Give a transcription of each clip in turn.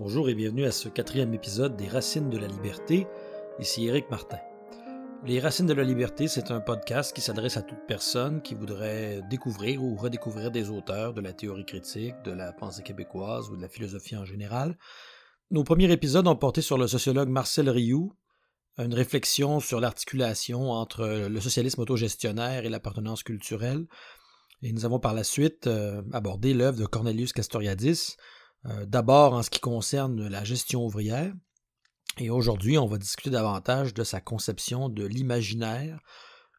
Bonjour et bienvenue à ce quatrième épisode des Racines de la Liberté. Ici Éric Martin. Les Racines de la Liberté, c'est un podcast qui s'adresse à toute personne qui voudrait découvrir ou redécouvrir des auteurs de la théorie critique, de la pensée québécoise ou de la philosophie en général. Nos premiers épisodes ont porté sur le sociologue Marcel Rioux, une réflexion sur l'articulation entre le socialisme autogestionnaire et l'appartenance culturelle. Et nous avons par la suite euh, abordé l'œuvre de Cornelius Castoriadis, d'abord en ce qui concerne la gestion ouvrière, et aujourd'hui on va discuter davantage de sa conception de l'imaginaire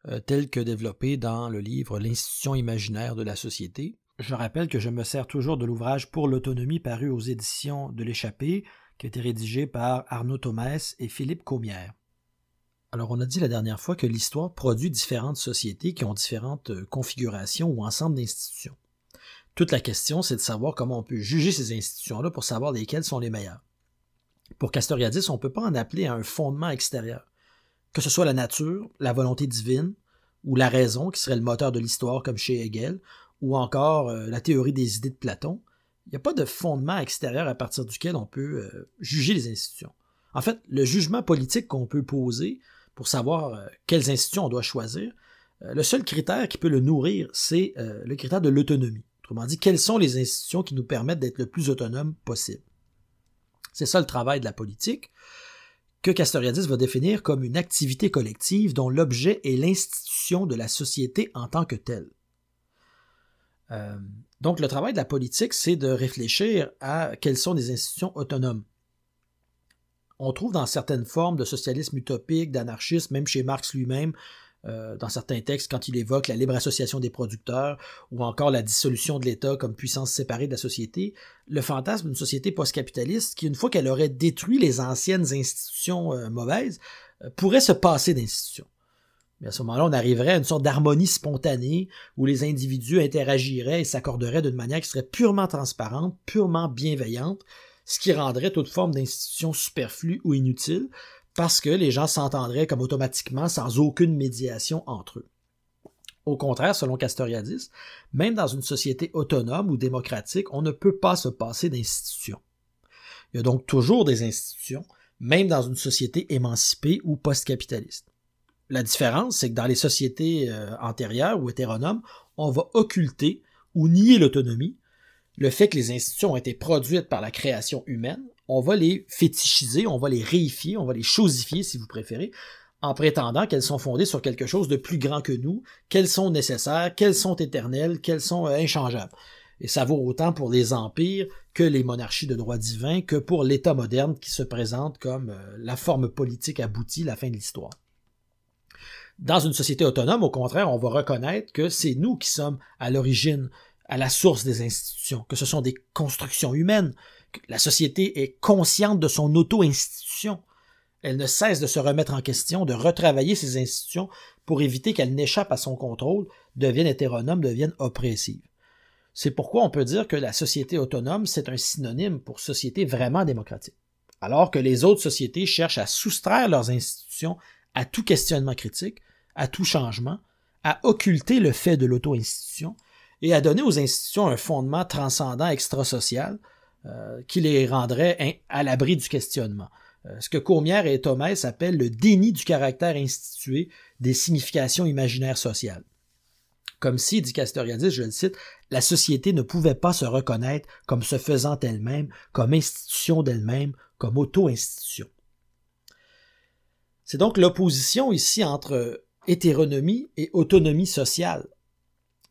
euh, tel que développé dans le livre L'institution imaginaire de la société. Je rappelle que je me sers toujours de l'ouvrage Pour l'autonomie paru aux éditions de l'Échappée, qui a été rédigé par Arnaud Thomès et Philippe Comière. Alors on a dit la dernière fois que l'histoire produit différentes sociétés qui ont différentes euh, configurations ou ensemble d'institutions. Toute la question, c'est de savoir comment on peut juger ces institutions-là pour savoir lesquelles sont les meilleures. Pour Castoriadis, on ne peut pas en appeler à un fondement extérieur. Que ce soit la nature, la volonté divine, ou la raison, qui serait le moteur de l'histoire comme chez Hegel, ou encore euh, la théorie des idées de Platon, il n'y a pas de fondement extérieur à partir duquel on peut euh, juger les institutions. En fait, le jugement politique qu'on peut poser pour savoir euh, quelles institutions on doit choisir, le seul critère qui peut le nourrir, c'est le critère de l'autonomie. Autrement dit, quelles sont les institutions qui nous permettent d'être le plus autonome possible? C'est ça le travail de la politique, que Castoriadis va définir comme une activité collective dont l'objet est l'institution de la société en tant que telle. Euh, donc le travail de la politique, c'est de réfléchir à quelles sont des institutions autonomes. On trouve dans certaines formes de socialisme utopique, d'anarchisme, même chez Marx lui-même, euh, dans certains textes quand il évoque la libre association des producteurs ou encore la dissolution de l'État comme puissance séparée de la société, le fantasme d'une société post-capitaliste qui, une fois qu'elle aurait détruit les anciennes institutions euh, mauvaises, euh, pourrait se passer d'institutions. Mais à ce moment-là, on arriverait à une sorte d'harmonie spontanée où les individus interagiraient et s'accorderaient d'une manière qui serait purement transparente, purement bienveillante, ce qui rendrait toute forme d'institution superflue ou inutile, parce que les gens s'entendraient comme automatiquement sans aucune médiation entre eux. Au contraire, selon Castoriadis, même dans une société autonome ou démocratique, on ne peut pas se passer d'institutions. Il y a donc toujours des institutions, même dans une société émancipée ou post-capitaliste. La différence, c'est que dans les sociétés euh, antérieures ou hétéronomes, on va occulter ou nier l'autonomie, le fait que les institutions ont été produites par la création humaine, on va les fétichiser, on va les réifier, on va les chosifier si vous préférez, en prétendant qu'elles sont fondées sur quelque chose de plus grand que nous, qu'elles sont nécessaires, qu'elles sont éternelles, qu'elles sont euh, inchangeables. Et ça vaut autant pour les empires que les monarchies de droit divin, que pour l'État moderne qui se présente comme euh, la forme politique aboutie, la fin de l'histoire. Dans une société autonome, au contraire, on va reconnaître que c'est nous qui sommes à l'origine, à la source des institutions, que ce sont des constructions humaines, la société est consciente de son auto-institution. Elle ne cesse de se remettre en question, de retravailler ses institutions pour éviter qu'elles n'échappent à son contrôle, deviennent hétéronomes, deviennent oppressives. C'est pourquoi on peut dire que la société autonome, c'est un synonyme pour société vraiment démocratique. Alors que les autres sociétés cherchent à soustraire leurs institutions à tout questionnement critique, à tout changement, à occulter le fait de l'auto-institution et à donner aux institutions un fondement transcendant extrasocial euh, qui les rendrait à l'abri du questionnement. Euh, ce que Courmière et Thomès appellent le déni du caractère institué des significations imaginaires sociales. Comme si, dit Castoriadis, je le cite, la société ne pouvait pas se reconnaître comme se faisant elle-même, comme institution d'elle-même, comme auto-institution. C'est donc l'opposition ici entre hétéronomie et autonomie sociale.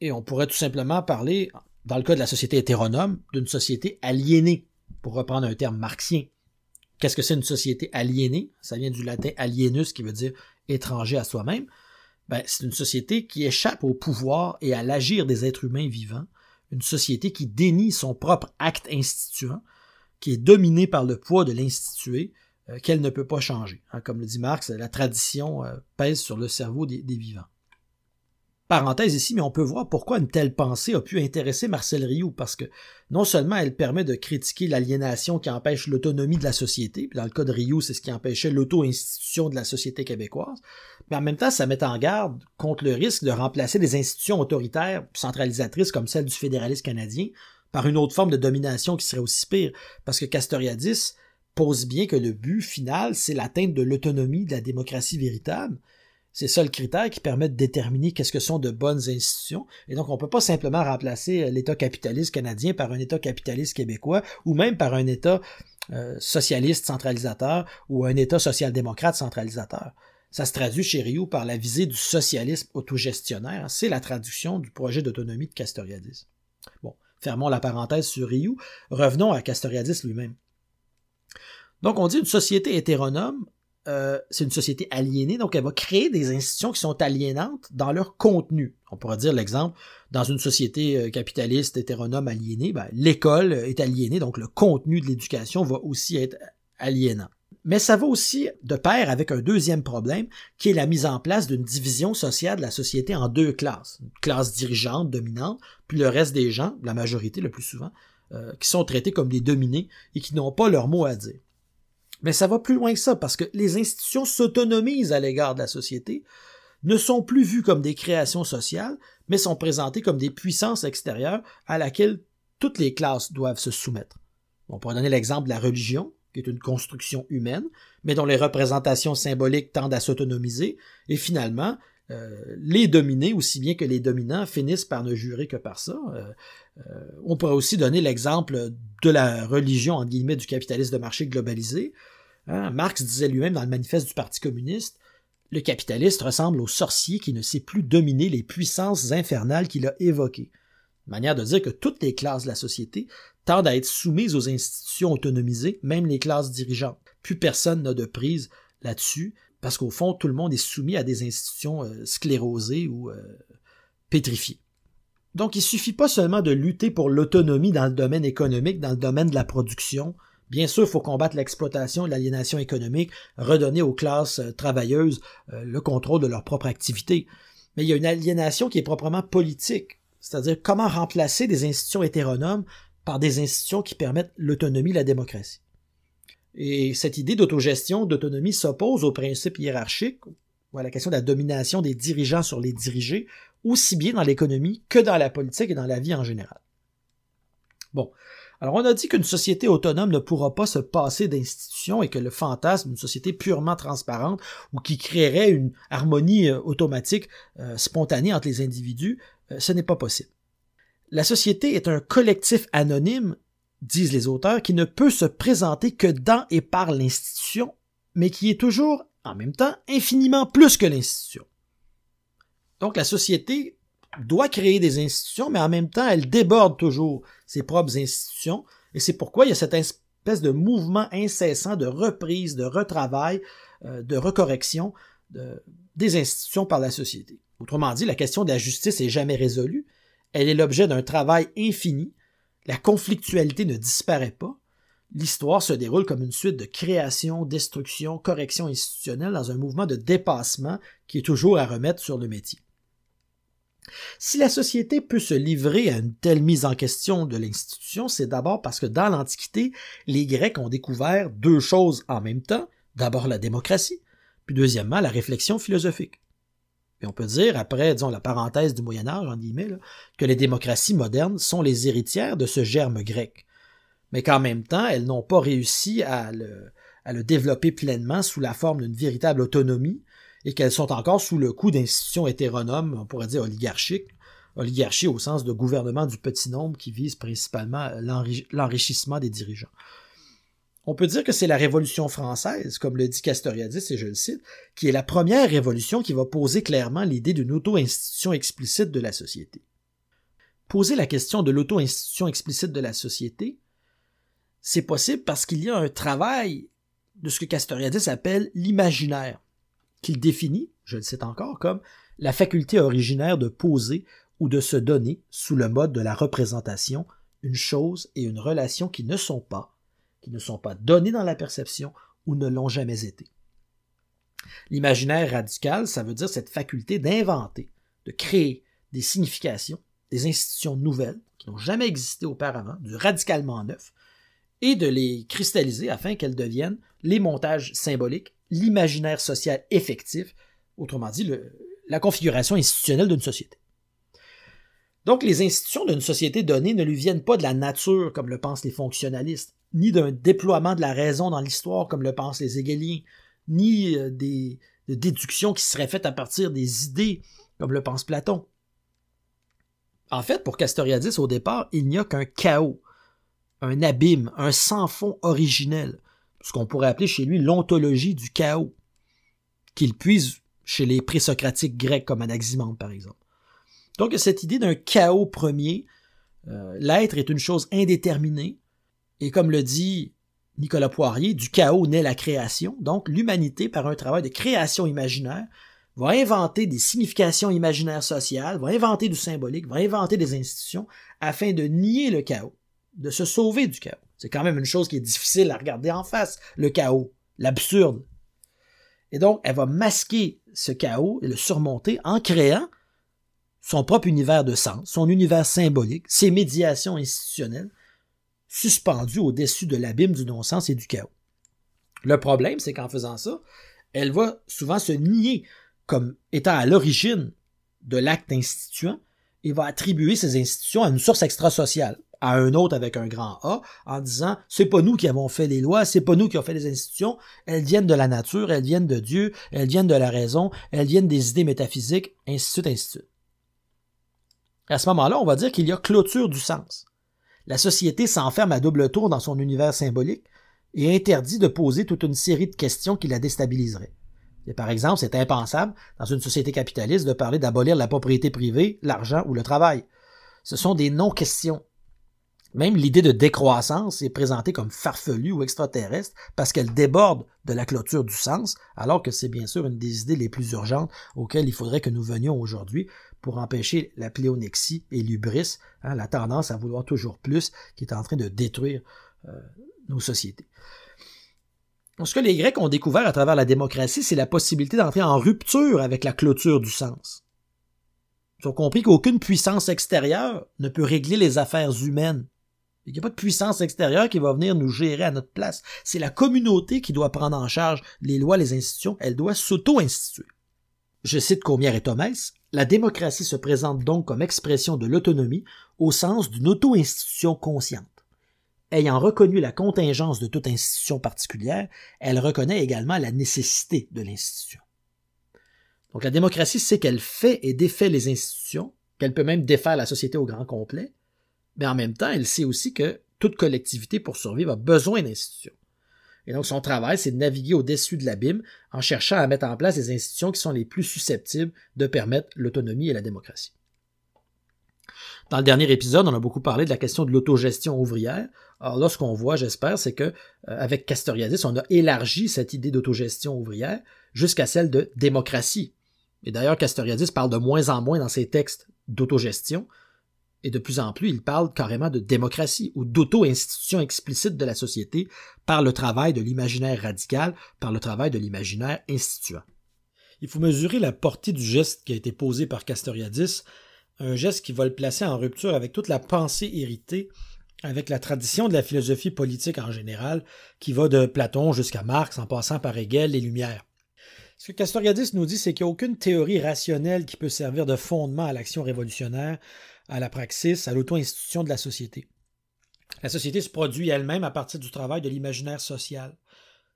Et on pourrait tout simplement parler, dans le cas de la société hétéronome, d'une société aliénée, pour reprendre un terme marxien. Qu'est-ce que c'est une société aliénée? Ça vient du latin alienus qui veut dire étranger à soi-même. Ben, c'est une société qui échappe au pouvoir et à l'agir des êtres humains vivants, une société qui dénie son propre acte instituant, qui est dominée par le poids de l'institué, euh, qu'elle ne peut pas changer. Hein, comme le dit Marx, la tradition euh, pèse sur le cerveau des vivants. Parenthèse ici, mais on peut voir pourquoi une telle pensée a pu intéresser Marcel Rioux, parce que non seulement elle permet de critiquer l'aliénation qui empêche l'autonomie de la société, puis dans le cas de Rioux, c'est ce qui empêchait l'auto-institution de la société québécoise, mais en même temps, ça met en garde contre le risque de remplacer des institutions autoritaires centralisatrices comme celle du fédéralisme canadien par une autre forme de domination qui serait aussi pire, parce que Castoriadis pose bien que le but final, c'est l'atteinte de l'autonomie de la démocratie véritable. C'est ça le critère qui permet de déterminer qu'est-ce que sont de bonnes institutions. Et donc, on ne peut pas simplement remplacer euh, l'État capitaliste canadien par un État capitaliste québécois ou même par un État euh, socialiste centralisateur ou un État social-démocrate centralisateur. Ça se traduit chez Rio par la visée du socialisme autogestionnaire. C'est la traduction du projet d'autonomie de Castoriadis. Bon, fermons la parenthèse sur Rio. Revenons à Castoriadis lui-même. Donc, on dit une société hétéronome, euh, c'est une société aliénée, donc elle va créer des institutions qui sont aliénantes dans leur contenu. On pourrait dire l'exemple, dans une société euh, capitaliste hétéronome aliénée, ben, l'école est aliénée, donc le contenu de l'éducation va aussi être aliénant. Mais ça va aussi de pair avec un deuxième problème, qui est la mise en place d'une division sociale de la société en deux classes. Une classe dirigeante, dominante, puis le reste des gens, la majorité le plus souvent, euh, qui sont traités comme des dominés et qui n'ont pas leur mot à dire. Mais ça va plus loin que ça, parce que les institutions s'autonomisent à l'égard de la société, ne sont plus vues comme des créations sociales, mais sont présentées comme des puissances extérieures à laquelle toutes les classes doivent se soumettre. On pourrait donner l'exemple de la religion, qui est une construction humaine, mais dont les représentations symboliques tendent à s'autonomiser, et finalement, euh, les dominés, aussi bien que les dominants, finissent par ne jurer que par ça. Euh, euh, on pourrait aussi donner l'exemple de la religion, en guillemets, du capitalisme de marché globalisé. Hein, Marx disait lui-même dans le manifeste du Parti communiste, le capitaliste ressemble au sorcier qui ne sait plus dominer les puissances infernales qu'il a évoquées. Manière de dire que toutes les classes de la société tendent à être soumises aux institutions autonomisées, même les classes dirigeantes. Plus personne n'a de prise là-dessus, parce qu'au fond, tout le monde est soumis à des institutions euh, sclérosées ou euh, pétrifiées. Donc, il suffit pas seulement de lutter pour l'autonomie dans le domaine économique, dans le domaine de la production. Bien sûr, il faut combattre l'exploitation et l'aliénation économique, redonner aux classes euh, travailleuses le contrôle de leur propre activité. Mais il y a une aliénation qui est proprement politique, c'est-à-dire comment remplacer des institutions hétéronomes par des institutions qui permettent l'autonomie la démocratie. Et cette idée d'autogestion, d'autonomie s'oppose au principe hiérarchique, ou à la question de la domination des dirigeants sur les dirigés, aussi bien dans l'économie que dans la politique et dans la vie en général. Bon. Alors, on a dit qu'une société autonome ne pourra pas se passer d'institutions et que le fantasme d'une société purement transparente ou qui créerait une harmonie euh, automatique euh, spontanée entre les individus, euh, ce n'est pas possible. La société est un collectif anonyme disent les auteurs, qui ne peut se présenter que dans et par l'institution, mais qui est toujours, en même temps, infiniment plus que l'institution. Donc la société doit créer des institutions, mais en même temps, elle déborde toujours ses propres institutions, et c'est pourquoi il y a cette espèce de mouvement incessant de reprise, de retravail, euh, de recorrection des institutions par la société. Autrement dit, la question de la justice est jamais résolue, elle est l'objet d'un travail infini, la conflictualité ne disparaît pas. L'histoire se déroule comme une suite de création, destruction, correction institutionnelle dans un mouvement de dépassement qui est toujours à remettre sur le métier. Si la société peut se livrer à une telle mise en question de l'institution, c'est d'abord parce que dans l'Antiquité, les Grecs ont découvert deux choses en même temps. D'abord la démocratie, puis deuxièmement la réflexion philosophique. Et on peut dire, après, disons, la parenthèse du Moyen Âge, en guillemets, que les démocraties modernes sont les héritières de ce germe grec. Mais qu'en même temps, elles n'ont pas réussi à le, à le développer pleinement sous la forme d'une véritable autonomie et qu'elles sont encore sous le coup d'institutions hétéronomes, on pourrait dire oligarchiques, oligarchie au sens de gouvernement du petit nombre qui vise principalement l'enrichissement des dirigeants. On peut dire que c'est la Révolution française, comme le dit Castoriadis, et je le cite, qui est la première révolution qui va poser clairement l'idée d'une auto-institution explicite de la société. Poser la question de l'auto-institution explicite de la société, c'est possible parce qu'il y a un travail de ce que Castoriadis appelle l'imaginaire, qu'il définit, je le cite encore, comme la faculté originaire de poser ou de se donner, sous le mode de la représentation, une chose et une relation qui ne sont pas, qui ne sont pas donnés dans la perception ou ne l'ont jamais été. L'imaginaire radical, ça veut dire cette faculté d'inventer, de créer des significations, des institutions nouvelles qui n'ont jamais existé auparavant, du radicalement neuf, et de les cristalliser afin qu'elles deviennent les montages symboliques, l'imaginaire social effectif, autrement dit la configuration institutionnelle d'une société. Donc les institutions d'une société donnée ne lui viennent pas de la nature comme le pensent les fonctionnalistes, ni d'un déploiement de la raison dans l'histoire comme le pensent les hegeliens, ni euh, des déductions qui seraient faites à partir des idées comme le pense Platon. En fait, pour Castoriadis, au départ, il n'y a qu'un chaos, un abîme, un sans-fond originel, ce qu'on pourrait appeler chez lui l'ontologie du chaos, qu'il puise chez les présocratiques grecs comme Anaximandre, par exemple. Donc, cette idée d'un chaos premier, euh, l'être est une chose indéterminée, et comme le dit Nicolas Poirier, du chaos naît la création, donc l'humanité, par un travail de création imaginaire, va inventer des significations imaginaires sociales, va inventer du symbolique, va inventer des institutions afin de nier le chaos, de se sauver du chaos. C'est quand même une chose qui est difficile à regarder en face, le chaos, l'absurde. Et donc, elle va masquer ce chaos et le surmonter en créant son propre univers de sens, son univers symbolique, ses médiations institutionnelles, suspendues au-dessus de l'abîme du non-sens et du chaos. Le problème, c'est qu'en faisant ça, elle va souvent se nier comme étant à l'origine de l'acte instituant et va attribuer ces institutions à une source extrasociale, à un autre avec un grand A, en disant c'est pas nous qui avons fait les lois, c'est pas nous qui avons fait les institutions, elles viennent de la nature, elles viennent de Dieu, elles viennent de la raison, elles viennent des idées métaphysiques, ainsi de suite, ainsi de. À ce moment-là, on va dire qu'il y a clôture du sens. La société s'enferme à double tour dans son univers symbolique et interdit de poser toute une série de questions qui la déstabiliseraient. Et par exemple, c'est impensable dans une société capitaliste de parler d'abolir la propriété privée, l'argent ou le travail. Ce sont des non-questions. Même l'idée de décroissance est présentée comme farfelue ou extraterrestre parce qu'elle déborde de la clôture du sens, alors que c'est bien sûr une des idées les plus urgentes auxquelles il faudrait que nous venions aujourd'hui pour empêcher la pléonexie et l'ubris, hein, la tendance à vouloir toujours plus qui est en train de détruire euh, nos sociétés. Ce que les Grecs ont découvert à travers la démocratie, c'est la possibilité d'entrer en rupture avec la clôture du sens. Ils ont compris qu'aucune puissance extérieure ne peut régler les affaires humaines. Il n'y a pas de puissance extérieure qui va venir nous gérer à notre place. C'est la communauté qui doit prendre en charge les lois, les institutions. Elle doit s'auto-instituer. Je cite Comière et Thomès. La démocratie se présente donc comme expression de l'autonomie au sens d'une auto-institution consciente. Ayant reconnu la contingence de toute institution particulière, elle reconnaît également la nécessité de l'institution. Donc la démocratie sait qu'elle fait et défait les institutions, qu'elle peut même défaire la société au grand complet, mais en même temps, elle sait aussi que toute collectivité pour survivre a besoin d'institutions. Et donc son travail, c'est de naviguer au-dessus de l'abîme en cherchant à mettre en place les institutions qui sont les plus susceptibles de permettre l'autonomie et la démocratie. Dans le dernier épisode, on a beaucoup parlé de la question de l'autogestion ouvrière. Alors là, ce qu'on voit, j'espère, c'est que euh, avec Castoriadis, on a élargi cette idée d'autogestion ouvrière jusqu'à celle de démocratie. Et d'ailleurs, Castoriadis parle de moins en moins dans ses textes d'autogestion, et de plus en plus, il parle carrément de démocratie ou d'auto-institution explicite de la société par le travail de l'imaginaire radical, par le travail de l'imaginaire instituant. Il faut mesurer la portée du geste qui a été posé par Castoriadis un geste qui va le placer en rupture avec toute la pensée héritée, avec la tradition de la philosophie politique en général, qui va de Platon jusqu'à Marx en passant par Hegel et Lumière. Ce que Castoriadis nous dit, c'est qu'il n'y a aucune théorie rationnelle qui peut servir de fondement à l'action révolutionnaire, à la praxis, à l'auto-institution de la société. La société se produit elle-même à partir du travail de l'imaginaire social.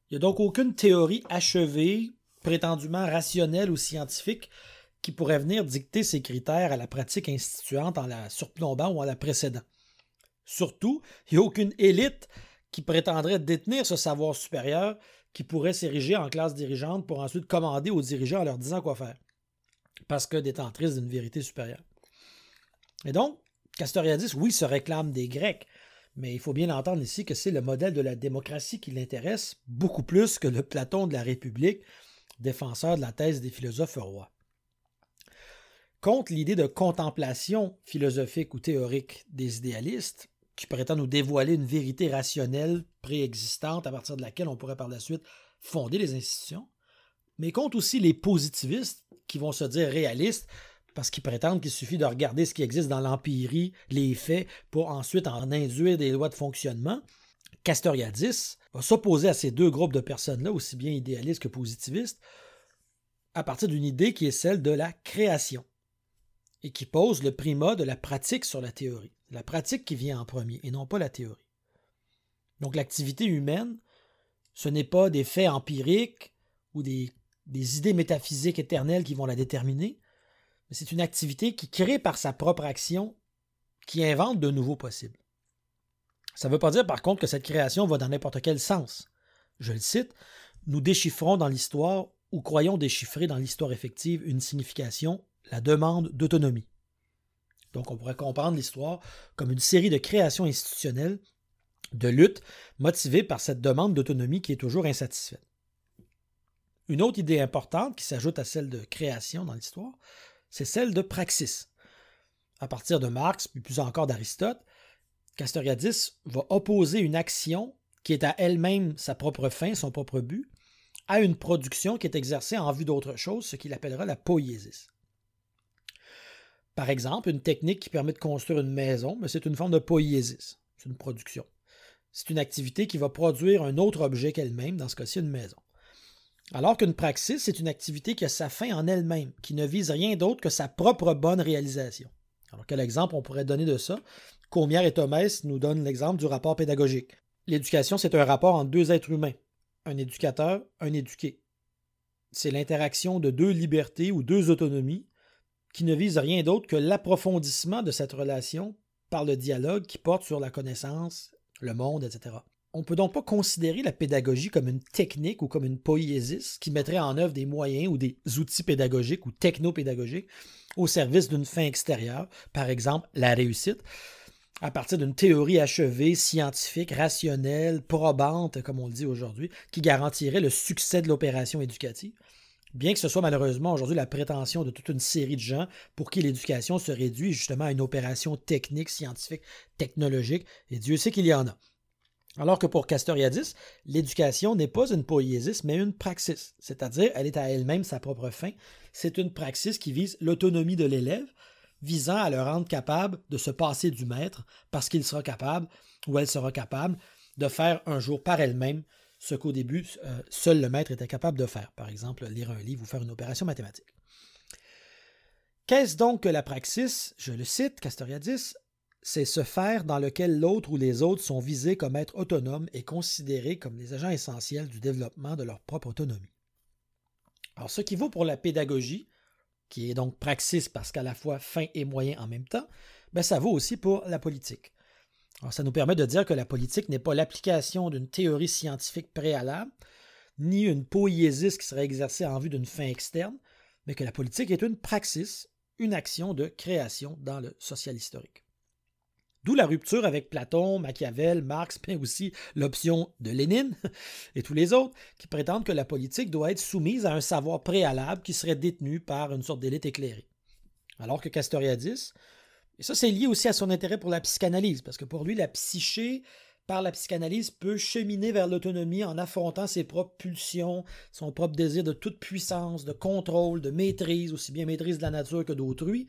Il n'y a donc aucune théorie achevée, prétendument rationnelle ou scientifique, qui pourrait venir dicter ses critères à la pratique instituante en la surplombant ou en la précédant. Surtout, il n'y a aucune élite qui prétendrait détenir ce savoir supérieur qui pourrait s'ériger en classe dirigeante pour ensuite commander aux dirigeants en leur disant quoi faire, parce que détentrice d'une vérité supérieure. Et donc, Castoriadis, oui, se réclame des Grecs, mais il faut bien entendre ici que c'est le modèle de la démocratie qui l'intéresse beaucoup plus que le Platon de la République, défenseur de la thèse des philosophes rois contre l'idée de contemplation philosophique ou théorique des idéalistes, qui prétendent nous dévoiler une vérité rationnelle préexistante à partir de laquelle on pourrait par la suite fonder les institutions, mais contre aussi les positivistes qui vont se dire réalistes parce qu'ils prétendent qu'il suffit de regarder ce qui existe dans l'empirie, les faits, pour ensuite en induire des lois de fonctionnement. Castoriadis va s'opposer à ces deux groupes de personnes-là, aussi bien idéalistes que positivistes, à partir d'une idée qui est celle de la création. et qui pose le primat de la pratique sur la théorie. La pratique qui vient en premier et non pas la théorie. Donc l'activité humaine, ce n'est pas des faits empiriques ou des, idées métaphysiques éternelles qui vont la déterminer, mais c'est une activité qui crée par sa propre action, qui invente de nouveaux possibles. Ça ne veut pas dire par contre que cette création va dans n'importe quel sens. Je le cite, nous déchiffrons dans l'histoire ou croyons déchiffrer dans l'histoire effective une signification, la demande d'autonomie. Donc on pourrait comprendre l'histoire comme une série de créations institutionnelles, de luttes motivées par cette demande d'autonomie qui est toujours insatisfaite. Une autre idée importante qui s'ajoute à celle de création dans l'histoire, c'est celle de praxis. À partir de Marx, puis plus encore d'Aristote, Castoriadis va opposer une action qui est à elle-même sa propre fin, son propre but, à une production qui est exercée en vue d'autre chose, ce qu'il appellera la poiesis. Par exemple, une technique qui permet de construire une maison, mais c'est une forme de poiesis, c'est une production. C'est une activité qui va produire un autre objet qu'elle-même, dans ce cas-ci une maison. Alors qu'une praxis, c'est une activité qui a sa fin en elle-même, qui ne vise rien d'autre que sa propre bonne réalisation. Alors quel exemple on pourrait donner de ça? Comière et Thomès nous donnent l'exemple du rapport pédagogique. L'éducation, c'est un rapport entre deux êtres humains, un éducateur, un éduqué. C'est l'interaction de deux libertés ou deux autonomies qui ne visent rien d'autre que l'approfondissement de cette relation par le dialogue qui porte sur la connaissance, le monde, etc. On ne peut donc pas considérer la pédagogie comme une technique ou comme une poésis qui mettrait en œuvre des moyens ou des outils pédagogiques ou technopédagogiques au service d'une fin extérieure, par exemple la réussite, à partir d'une théorie achevée, scientifique, rationnelle, probante, comme on le dit aujourd'hui, qui garantirait le succès de l'opération éducative. Bien que ce soit malheureusement aujourd'hui la prétention de toute une série de gens pour qui l'éducation se réduit justement à une opération technique, scientifique, technologique, et Dieu sait qu'il y en a. Alors que pour Castoriadis, l'éducation n'est pas une poésis, mais une praxis, c'est-à-dire elle est à elle-même sa propre fin. C'est une praxis qui vise l'autonomie de l'élève, visant à le rendre capable de se passer du maître parce qu'il sera capable ou elle sera capable de faire un jour par elle-même ce qu'au début euh, seul le maître était capable de faire, par exemple lire un livre ou faire une opération mathématique. Qu'est-ce donc que la praxis? Je le cite, Castoriadis, c'est ce faire dans lequel l'autre ou les autres sont visés comme être autonomes et considérés comme les agents essentiels du développement de leur propre autonomie. Alors, ce qui vaut pour la pédagogie, qui est donc praxis parce qu'à la fois fin et moyen en même temps, ben ça vaut aussi pour la politique. Alors, ça nous permet de dire que la politique n'est pas l'application d'une théorie scientifique préalable, ni une poésis qui serait exercée en vue d'une fin externe, mais que la politique est une praxis, une action de création dans le social historique. D'où la rupture avec Platon, Machiavel, Marx, mais aussi l'option de Lénine et tous les autres qui prétendent que la politique doit être soumise à un savoir préalable qui serait détenu par une sorte d'élite éclairée. Alors que Castoriadis, et ça c'est lié aussi à son intérêt pour la psychanalyse, parce que pour lui, la psyché, par la psychanalyse, peut cheminer vers l'autonomie en affrontant ses propres pulsions, son propre désir de toute puissance, de contrôle, de maîtrise, aussi bien maîtrise de la nature que d'autrui.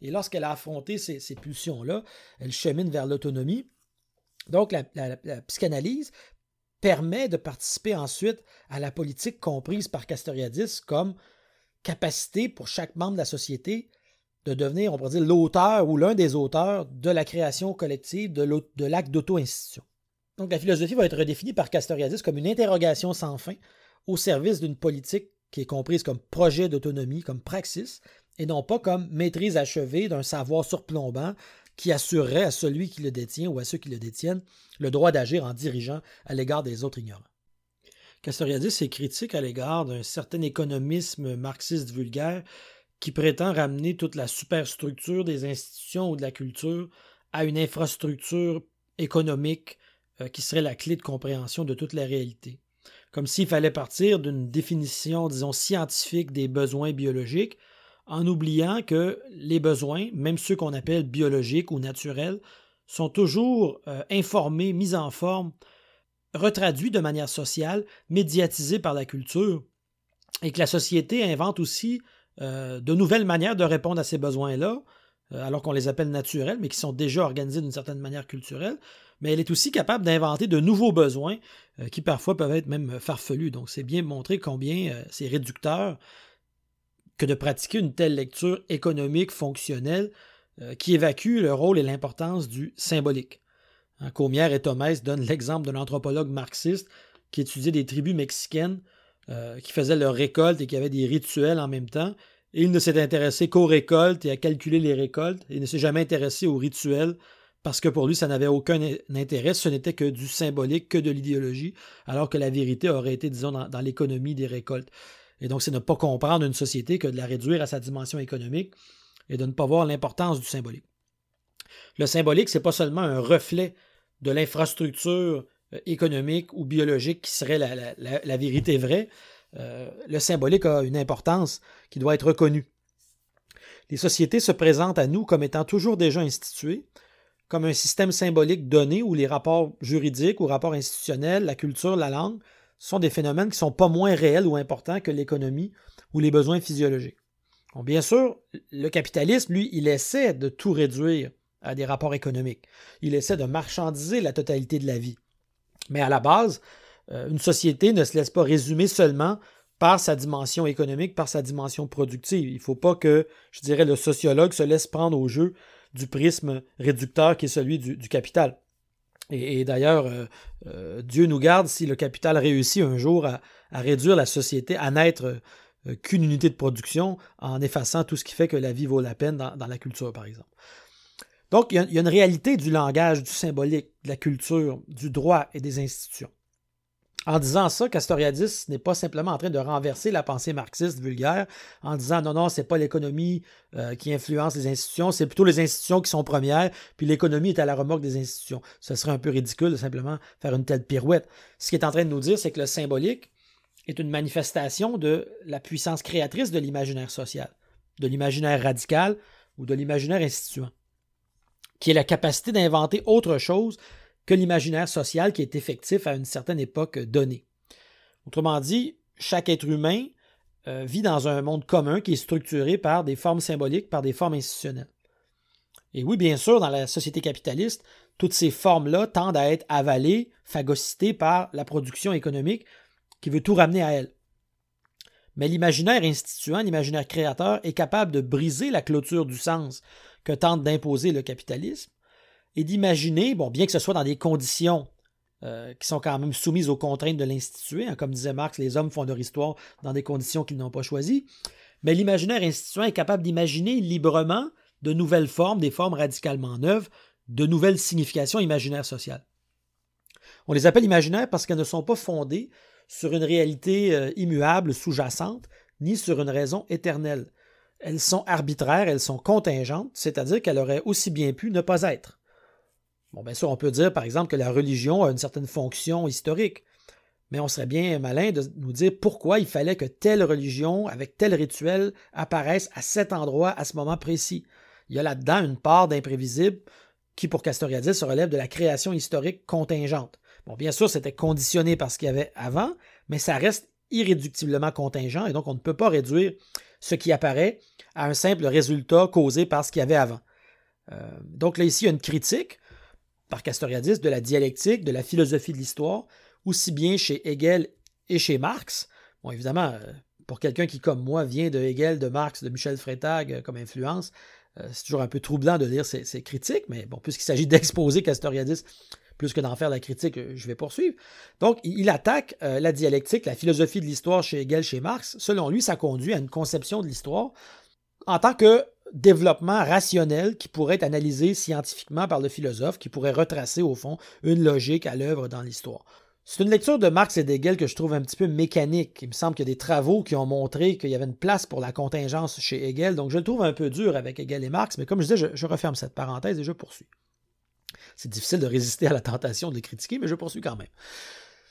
Et lorsqu'elle a affronté ces, pulsions-là, elle chemine vers l'autonomie. Donc la, psychanalyse permet de participer ensuite à la politique comprise par Castoriadis comme capacité pour chaque membre de la société de devenir, on pourrait dire, l'auteur ou l'un des auteurs de la création collective de l'acte d'auto-institution. Donc la philosophie va être redéfinie par Castoriadis comme une interrogation sans fin au service d'une politique qui est comprise comme projet d'autonomie, comme praxis, et non pas comme maîtrise achevée d'un savoir surplombant qui assurerait à celui qui le détient ou à ceux qui le détiennent le droit d'agir en dirigeant à l'égard des autres ignorants. Castoriadis est critique à l'égard d'un certain économisme marxiste vulgaire qui prétend ramener toute la superstructure des institutions ou de la culture à une infrastructure économique euh, qui serait la clé de compréhension de toute la réalité. Comme s'il fallait partir d'une définition, disons, scientifique des besoins biologiques en oubliant que les besoins, même ceux qu'on appelle biologiques ou naturels, sont toujours euh, informés, mis en forme, retraduits de manière sociale, médiatisés par la culture, et que la société invente aussi euh, de nouvelles manières de répondre à ces besoins-là, euh, alors qu'on les appelle naturels, mais qui sont déjà organisés d'une certaine manière culturelle, mais elle est aussi capable d'inventer de nouveaux besoins qui parfois peuvent être même farfelus. Donc c'est bien montrer combien c'est réducteur que de pratiquer une telle lecture économique fonctionnelle euh, qui évacue le rôle et l'importance du symbolique. Hein, Comière et Thomas donnent l'exemple d'un anthropologue marxiste qui étudiait des tribus mexicaines euh, qui faisaient leurs récoltes et qui avaient des rituels en même temps. Il ne s'est intéressé qu'aux récoltes et à calculer les récoltes. Il ne s'est jamais intéressé aux rituels parce que pour lui, ça n'avait aucun intérêt. Ce n'était que du symbolique, que de l'idéologie, alors que la vérité aurait été, disons, dans, l'économie des récoltes. Et donc, c'est ne pas comprendre une société que de la réduire à sa dimension économique et de ne pas voir l'importance du symbolique. Le symbolique, ce n'est pas seulement un reflet de l'infrastructure économique ou biologique qui serait la, vérité vraie, euh, le symbolique a une importance qui doit être reconnue. Les sociétés se présentent à nous comme étant toujours déjà instituées, comme un système symbolique donné où les rapports juridiques ou rapports institutionnels, la culture, la langue sont des phénomènes qui sont pas moins réels ou importants que l'économie ou les besoins physiologiques. bien sûr, le capitalisme, lui, il essaie de tout réduire à des rapports économiques. Il essaie de marchandiser la totalité de la vie. Mais à la base, euh, une société ne se laisse pas résumer seulement par sa dimension économique, par sa dimension productive. Il ne faut pas que, je dirais, le sociologue se laisse prendre au jeu du prisme réducteur qui est celui du, capital. Et, d'ailleurs, euh, euh, Dieu nous garde si le capital réussit un jour à, réduire la société, à n'être qu'une unité de production en effaçant tout ce qui fait que la vie vaut la peine dans la culture, par exemple. Donc, il y, a, une réalité du langage, du symbolique, de la culture, du droit et des institutions. En disant ça, Castoriadis n'est pas simplement en train de renverser la pensée marxiste vulgaire en disant non, non, c'est pas l'économie euh, qui influence les institutions, c'est plutôt les institutions qui sont premières, puis l'économie est à la remorque des institutions. Ce serait un peu ridicule de simplement faire une telle pirouette. Ce qu'il est en train de nous dire, c'est que le symbolique est une manifestation de la puissance créatrice de l'imaginaire social, de l'imaginaire radical ou de l'imaginaire instituant qui est la capacité d'inventer autre chose que l'imaginaire social qui est effectif à une certaine époque donnée. Autrement dit, chaque être humain euh, vit dans un monde commun qui est structuré par des formes symboliques, par des formes institutionnelles. Et oui, bien sûr, dans la société capitaliste, toutes ces formes-là tendent à être avalées, phagocytées par la production économique qui veut tout ramener à elle. Mais l'imaginaire instituant, l'imaginaire créateur est capable de briser la clôture du sens que tente d'imposer le capitalisme et d'imaginer, bien que ce soit dans des conditions euh, qui sont quand même soumises aux contraintes de l'institué, hein, comme disait Marx, les hommes font leur histoire dans des conditions qu'ils n'ont pas choisies, mais l'imaginaire instituant est capable d'imaginer librement de nouvelles formes, des formes radicalement neuves, de nouvelles significations imaginaires sociales. On les appelle imaginaires parce qu'elles ne sont pas fondées sur une réalité euh, immuable, sous-jacente, ni sur une raison éternelle elles sont arbitraires, elles sont contingentes, c'est-à-dire qu'elles auraient aussi bien pu ne pas être. Bon, bien sûr, on peut dire, par exemple, que la religion a une certaine fonction historique, mais on serait bien malin de nous dire pourquoi il fallait que telle religion, avec tel rituel, apparaisse à cet endroit, à ce moment précis. Il y a là-dedans une part d'imprévisible qui, pour Castoriadis, se relève de la création historique contingente. Bon, bien sûr, c'était conditionné par ce qu'il y avait avant, mais ça reste irréductiblement contingent, et donc on ne peut pas réduire ce qui apparaît à un simple résultat causé par ce qu'il y avait avant. Euh, donc là, ici, il y a une critique par Castoriadis de la dialectique, de la philosophie de l'histoire, aussi bien chez Hegel et chez Marx. Bon, évidemment, euh, pour quelqu'un qui, comme moi, vient de Hegel, de Marx, de Michel Freytag euh, comme influence, c'est toujours un peu troublant de lire ces, ces critiques, mais bon, puisqu'il s'agit d'exposer Castoriadis plus que d'en faire la critique, euh, je vais poursuivre. Donc, il attaque euh, la dialectique, la philosophie de l'histoire chez Hegel, chez Marx. Selon lui, ça conduit à une conception de l'histoire en tant que développement rationnel qui pourrait être analysé scientifiquement par le philosophe, qui pourrait retracer au fond une logique à l'œuvre dans l'histoire. C'est une lecture de Marx et d'Hegel que je trouve un petit peu mécanique. Il me semble qu'il y a des travaux qui ont montré qu'il y avait une place pour la contingence chez Hegel, donc je le trouve un peu dur avec Hegel et Marx, mais comme je disais, je referme cette parenthèse et je poursuis. C'est difficile de résister à la tentation de les critiquer, mais je poursuis quand même.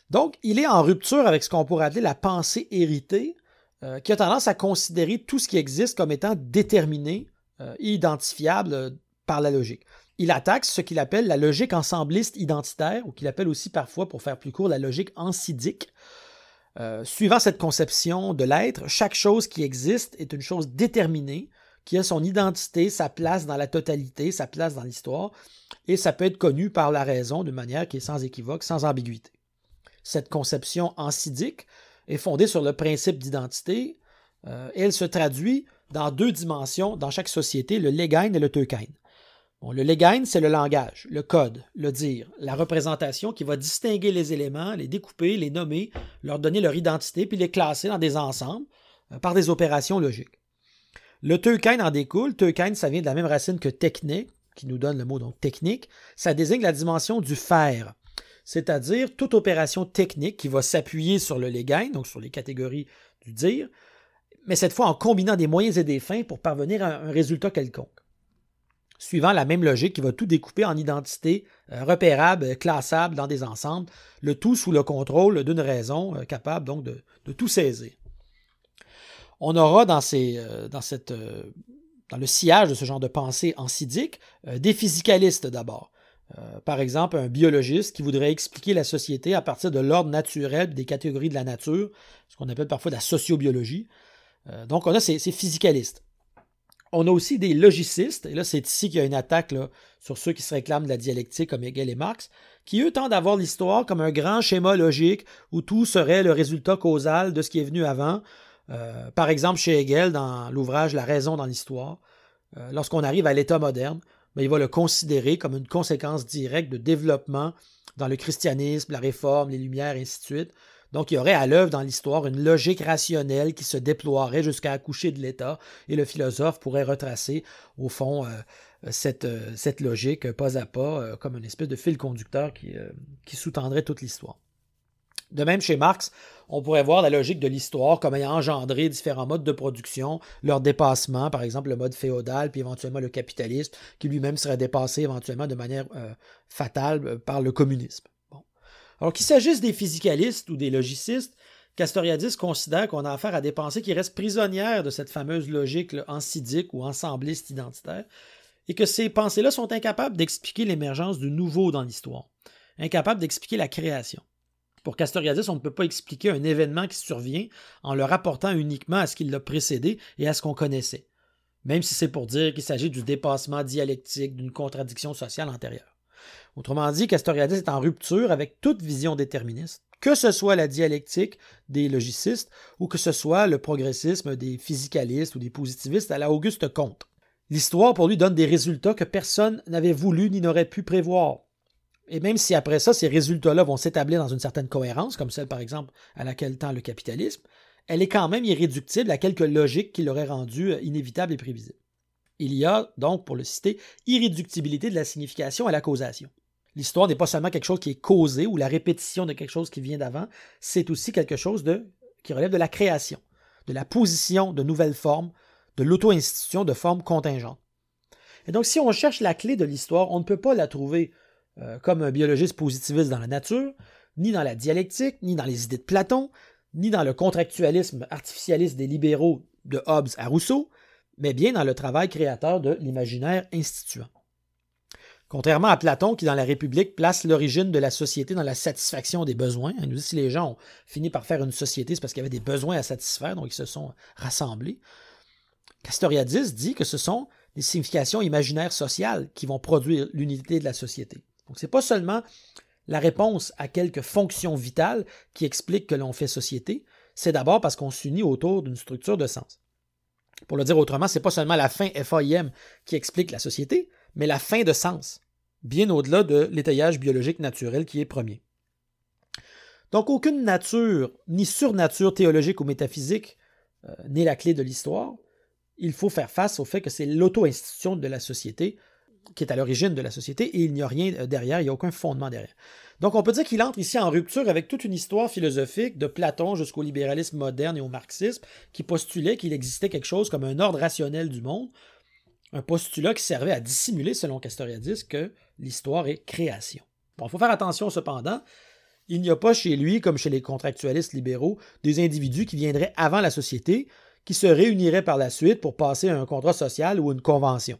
Donc, il est en rupture avec ce qu'on pourrait appeler la pensée héritée, euh, qui a tendance à considérer tout ce qui existe comme étant déterminé euh, identifiable euh, par la logique. Il attaque ce qu'il appelle la logique ensembliste identitaire, ou qu'il appelle aussi parfois, pour faire plus court, la logique ensidique. suivant cette conception de l'être, chaque chose qui existe est une chose déterminée, qui a son identité, sa place dans la totalité, sa place dans l'histoire, et ça peut être connu par la raison de manière qui est sans équivoque, sans ambiguïté. Cette conception ancidique est fondée sur le principe d'identité, euh, elle se traduit dans deux dimensions dans chaque société, le legain et le teukain. Bon, le legain, c'est le langage, le code, le dire, la représentation qui va distinguer les éléments, les découper, les nommer, leur donner leur identité, puis les classer dans des ensembles euh, par des opérations logiques. Le teukain en découle. Teukain, ça vient de la même racine que technique, qui nous donne le mot donc technique. Ça désigne la dimension du faire, c'est-à-dire toute opération technique qui va s'appuyer sur le legain, donc sur les catégories du dire, mais cette fois en combinant des moyens et des fins pour parvenir à un résultat quelconque. Suivant la même logique qui va tout découper en identités euh, repérables, classables dans des ensembles, le tout sous le contrôle d'une raison euh, capable donc de, tout saisir. On aura dans, ces, euh, dans, cette, dans, le sillage de ce genre de pensée ancidique des physicalistes d'abord. par exemple, un biologiste qui voudrait expliquer la société à partir de l'ordre naturel des catégories de la nature, ce qu'on appelle parfois la sociobiologie. Euh, donc, on a ces, physicalistes. On a aussi des logicistes, et là, c'est ici qu'il y a une attaque sur ceux qui se réclament de la dialectique comme Hegel et Marx, qui eux tendent à voir l'histoire comme un grand schéma logique où tout serait le résultat causal de ce qui est venu avant. Euh, par exemple, chez Hegel, dans l'ouvrage La raison dans l'histoire, euh, lorsqu'on arrive à l'état moderne, ben, il va le considérer comme une conséquence directe de développement dans le christianisme, la réforme, les Lumières, et ainsi de suite, donc, il y aurait à l'œuvre dans l'histoire une logique rationnelle qui se déploierait jusqu'à accoucher de l'État, et le philosophe pourrait retracer, au fond, euh, cette, logique pas à pas, comme une espèce de fil conducteur qui, qui sous-tendrait toute l'histoire. De même, chez Marx, on pourrait voir la logique de l'histoire comme ayant engendré différents modes de production, leur dépassement, par exemple le mode féodal, puis éventuellement le capitalisme, qui lui-même serait dépassé éventuellement de manière fatale par le communisme. Alors qu'il s'agisse des physicalistes ou des logicistes, Castoriadis considère qu'on a affaire à des pensées qui restent prisonnières de cette fameuse logique ancidique ou ensembliste identitaire, et que ces pensées-là sont incapables d'expliquer l'émergence du nouveau dans l'histoire, incapables d'expliquer la création. Pour Castoriadis, on ne peut pas expliquer un événement qui survient en le rapportant uniquement à ce qui l'a précédé et à ce qu'on connaissait, même si c'est pour dire qu'il s'agit du dépassement dialectique d'une contradiction sociale antérieure. Autrement dit, Castoriadis est en rupture avec toute vision déterministe, que ce soit la dialectique des logicistes ou que ce soit le progressisme des physicalistes ou des positivistes à la Auguste Comte. L'histoire pour lui donne des résultats que personne n'avait voulu ni n'aurait pu prévoir. Et même si après ça, ces résultats-là vont s'établir dans une certaine cohérence, comme celle par exemple à laquelle tend le capitalisme, elle est quand même irréductible à quelques logiques qui l'auraient rendue inévitable et prévisible. Il y a donc, pour le citer, irréductibilité de la signification à la causation. L'histoire n'est pas seulement quelque chose qui est causé ou la répétition de quelque chose qui vient d'avant, c'est aussi quelque chose de, qui relève de la création, de la position de nouvelles formes, de l'auto-institution de formes contingentes. Et donc, si on cherche la clé de l'histoire, on ne peut pas la trouver euh, comme un biologiste positiviste dans la nature, ni dans la dialectique, ni dans les idées de Platon, ni dans le contractualisme artificialiste des libéraux de Hobbes à Rousseau, mais bien dans le travail créateur de l'imaginaire instituant. Contrairement à Platon, qui dans la République place l'origine de la société dans la satisfaction des besoins, il nous dit si les gens ont fini par faire une société, c'est parce qu'il y avait des besoins à satisfaire, donc ils se sont rassemblés. Castoriadis dit que ce sont des significations imaginaires sociales qui vont produire l'unité de la société. Donc ce n'est pas seulement la réponse à quelques fonctions vitales qui expliquent que l'on fait société, c'est d'abord parce qu'on s'unit autour d'une structure de sens. Pour le dire autrement, ce n'est pas seulement la fin FAIM qui explique la société, mais la fin de sens, bien au-delà de l'étayage biologique naturel qui est premier. Donc aucune nature, ni surnature théologique ou métaphysique euh, n'est la clé de l'histoire. Il faut faire face au fait que c'est l'auto-institution de la société qui est à l'origine de la société et il n'y a rien euh, derrière, il n'y a aucun fondement derrière. Donc on peut dire qu'il entre ici en rupture avec toute une histoire philosophique de Platon jusqu'au libéralisme moderne et au marxisme qui postulait qu'il existait quelque chose comme un ordre rationnel du monde, un postulat qui servait à dissimuler, selon Castoriadis, que l'histoire est création. Bon, il faut faire attention cependant, il n'y a pas chez lui, comme chez les contractualistes libéraux, des individus qui viendraient avant la société, qui se réuniraient par la suite pour passer un contrat social ou une convention.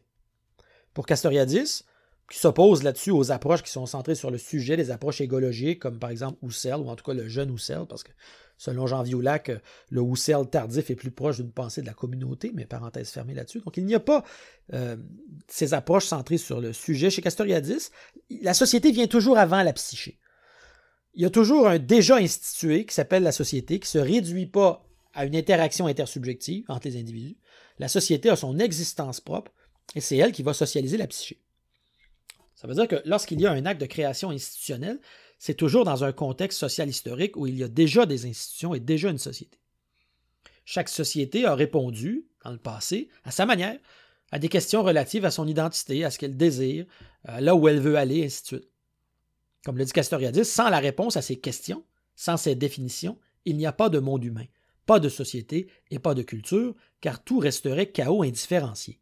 Pour Castoriadis, qui s'oppose là-dessus aux approches qui sont centrées sur le sujet, les approches égologiques, comme par exemple Husserl, ou en tout cas le jeune Husserl, parce que selon Jean Violac, le Husserl tardif est plus proche d'une pensée de la communauté, mais parenthèse fermée là-dessus. Donc il n'y a pas euh, ces approches centrées sur le sujet. Chez Castoriadis, la société vient toujours avant la psyché. Il y a toujours un déjà institué qui s'appelle la société, qui ne se réduit pas à une interaction intersubjective entre les individus. La société a son existence propre et c'est elle qui va socialiser la psyché. Ça veut dire que lorsqu'il y a un acte de création institutionnelle, c'est toujours dans un contexte social historique où il y a déjà des institutions et déjà une société. Chaque société a répondu, dans le passé, à sa manière, à des questions relatives à son identité, à ce qu'elle désire, là où elle veut aller, ainsi de suite. Comme le dit Castoriadis, sans la réponse à ces questions, sans ces définitions, il n'y a pas de monde humain, pas de société et pas de culture, car tout resterait chaos indifférencié.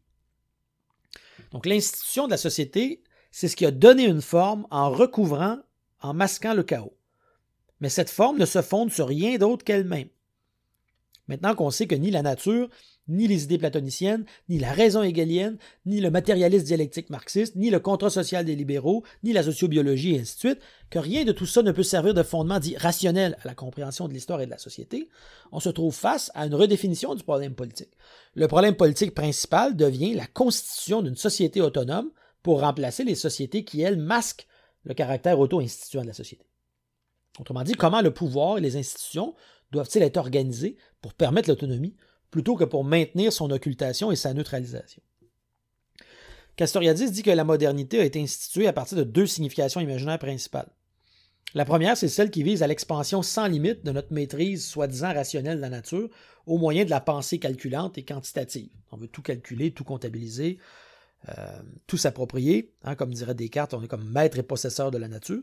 Donc l'institution de la société, c'est ce qui a donné une forme en recouvrant, en masquant le chaos. Mais cette forme ne se fonde sur rien d'autre qu'elle-même. Maintenant qu'on sait que ni la nature, ni les idées platoniciennes, ni la raison hegelienne, ni le matérialisme dialectique marxiste, ni le contrat social des libéraux, ni la sociobiologie, et ainsi de suite, que rien de tout ça ne peut servir de fondement dit rationnel à la compréhension de l'histoire et de la société, on se trouve face à une redéfinition du problème politique. Le problème politique principal devient la constitution d'une société autonome pour remplacer les sociétés qui, elles, masquent le caractère auto-instituant de la société. Autrement dit, comment le pouvoir et les institutions doivent-ils être organisés pour permettre l'autonomie plutôt que pour maintenir son occultation et sa neutralisation. Castoriadis dit que la modernité a été instituée à partir de deux significations imaginaires principales. La première, c'est celle qui vise à l'expansion sans limite de notre maîtrise soi-disant rationnelle de la nature au moyen de la pensée calculante et quantitative. On veut tout calculer, tout comptabiliser, euh, tout s'approprier. Hein, comme dirait Descartes, on est comme maître et possesseur de la nature.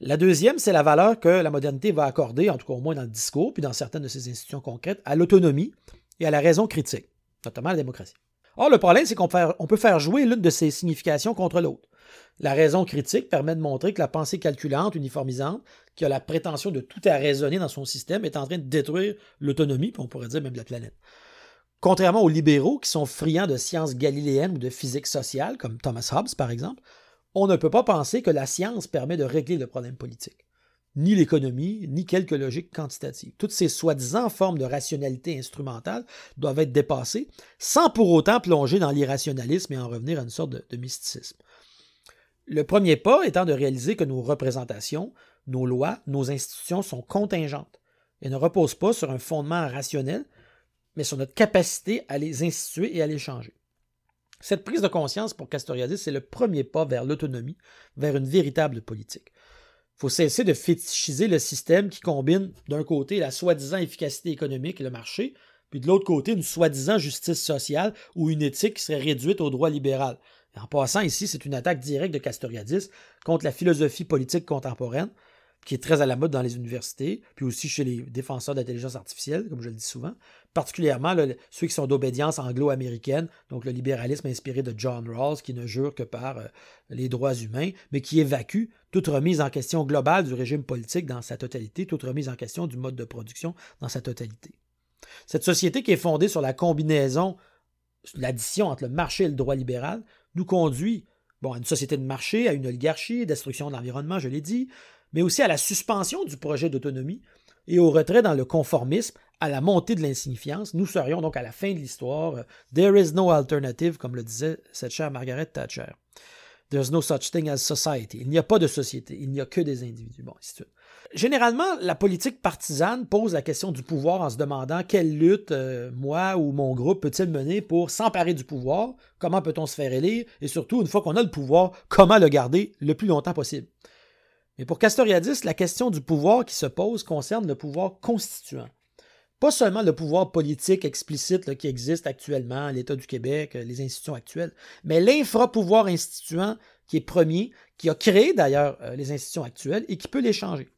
La deuxième, c'est la valeur que la modernité va accorder, en tout cas au moins dans le discours, puis dans certaines de ses institutions concrètes, à l'autonomie et à la raison critique, notamment la démocratie. Or, le problème, c'est qu'on peut faire jouer l'une de ces significations contre l'autre. La raison critique permet de montrer que la pensée calculante, uniformisante, qui a la prétention de tout arraisonner dans son système, est en train de détruire l'autonomie, puis on pourrait dire même la planète. Contrairement aux libéraux qui sont friands de sciences galiléennes ou de physique sociale, comme Thomas Hobbes par exemple, on ne peut pas penser que la science permet de régler le problème politique ni l'économie, ni quelque logique quantitative. Toutes ces soi-disant formes de rationalité instrumentale doivent être dépassées, sans pour autant plonger dans l'irrationalisme et en revenir à une sorte de, mysticisme. Le premier pas étant de réaliser que nos représentations, nos lois, nos institutions sont contingentes et ne reposent pas sur un fondement rationnel, mais sur notre capacité à les instituer et à les changer. Cette prise de conscience pour Castoriadis, c'est le premier pas vers l'autonomie, vers une véritable politique faut cesser de fétichiser le système qui combine d'un côté la soi-disant efficacité économique et le marché, puis de l'autre côté une soi-disant justice sociale ou une éthique qui serait réduite au droit libéral. en passant ici, c'est une attaque directe de Castoriadis contre la philosophie politique contemporaine, qui est très à la mode dans les universités, puis aussi chez les défenseurs d'intelligence artificielle, comme je le dis souvent, particulièrement ceux qui sont d'obédience anglo-américaine, donc le libéralisme inspiré de John Rawls, qui ne jure que par euh, les droits humains, mais qui évacue toute remise en question globale du régime politique dans sa totalité, toute remise en question du mode de production dans sa totalité. Cette société qui est fondée sur la combinaison, l'addition entre le marché et le droit libéral, nous conduit bon, à une société de marché, à une oligarchie, destruction de l'environnement, je l'ai dit, mais aussi à la suspension du projet d'autonomie et au retrait dans le conformisme, à la montée de l'insignifiance. Nous serions donc à la fin de l'histoire. There is no alternative, comme le disait cette chère Margaret Thatcher. There's no such thing as society. Il n'y a pas de société, il n'y a que des individus. Bon, Généralement, la politique partisane pose la question du pouvoir en se demandant quelle lutte euh, moi ou mon groupe peut-il mener pour s'emparer du pouvoir, comment peut-on se faire élire, et surtout, une fois qu'on a le pouvoir, comment le garder le plus longtemps possible? Mais pour Castoriadis, la question du pouvoir qui se pose concerne le pouvoir constituant. Pas seulement le pouvoir politique explicite qui existe actuellement, l'État du Québec, euh, les institutions actuelles, mais l'infra-pouvoir instituant qui est premier, qui a créé d'ailleurs euh, les institutions actuelles et qui peut les changer.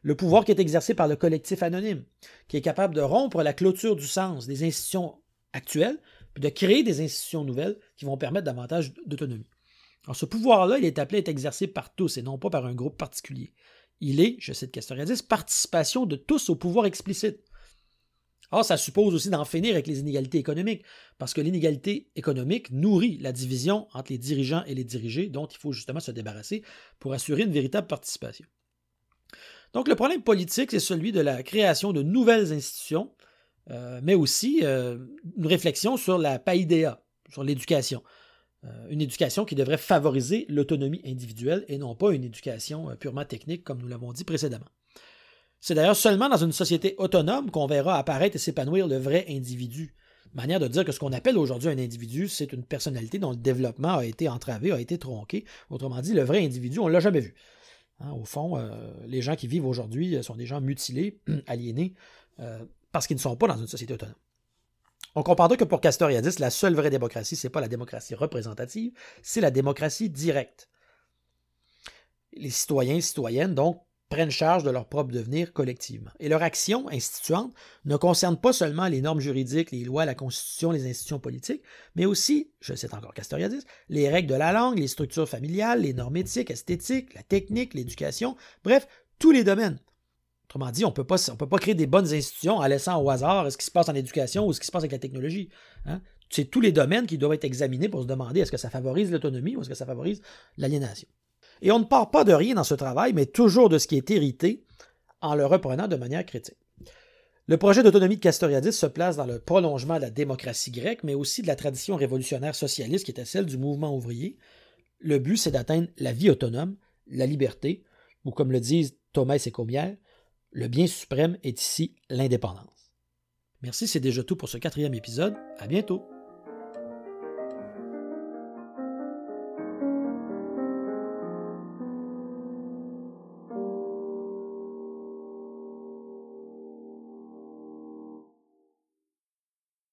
Le pouvoir qui est exercé par le collectif anonyme, qui est capable de rompre la clôture du sens des institutions actuelles, puis de créer des institutions nouvelles qui vont permettre davantage d'autonomie. Alors, ce pouvoir-là, il est appelé à être exercé par tous et non pas par un groupe particulier. Il est, je cite Castoriadis, participation de tous au pouvoir explicite. Or, ça suppose aussi d'en finir avec les inégalités économiques, parce que l'inégalité économique nourrit la division entre les dirigeants et les dirigés, dont il faut justement se débarrasser pour assurer une véritable participation. Donc, le problème politique, c'est celui de la création de nouvelles institutions, euh, mais aussi euh, une réflexion sur la païdéa, sur l'éducation. Euh, une éducation qui devrait favoriser l'autonomie individuelle et non pas une éducation euh, purement technique comme nous l'avons dit précédemment. C'est d'ailleurs seulement dans une société autonome qu'on verra apparaître et s'épanouir le vrai individu. Manière de dire que ce qu'on appelle aujourd'hui un individu, c'est une personnalité dont le développement a été entravé, a été tronqué. Autrement dit, le vrai individu, on ne l'a jamais vu. Hein, au fond, euh, les gens qui vivent aujourd'hui sont des gens mutilés, aliénés, parce qu'ils ne sont pas dans une société autonome. On comprendra que pour Castoriadis, la seule vraie démocratie, ce n'est pas la démocratie représentative, c'est la démocratie directe. Les citoyens et citoyennes, donc, prennent charge de leur propre devenir collectivement. Et leur action instituante ne concerne pas seulement les normes juridiques, les lois, la constitution, les institutions politiques, mais aussi, je cite encore Castoriadis, les règles de la langue, les structures familiales, les normes éthiques, esthétiques, la technique, l'éducation, bref, tous les domaines. Autrement dit, on ne peut pas créer des bonnes institutions en laissant au hasard ce qui se passe en éducation ou ce qui se passe avec la technologie. Hein. C'est tous les domaines qui doivent être examinés pour se demander est-ce que ça favorise l'autonomie ou est-ce que ça favorise l'aliénation. Et on ne part pas de rien dans ce travail, mais toujours de ce qui est hérité en le reprenant de manière critique. Le projet d'autonomie de Castoriadis se place dans le prolongement de la démocratie grecque, mais aussi de la tradition révolutionnaire socialiste qui était celle du mouvement ouvrier. Le but, c'est d'atteindre la vie autonome, la liberté, ou comme le disent Thomas et Comière, le bien suprême est ici l'indépendance. Merci, c'est déjà tout pour ce quatrième épisode. À bientôt!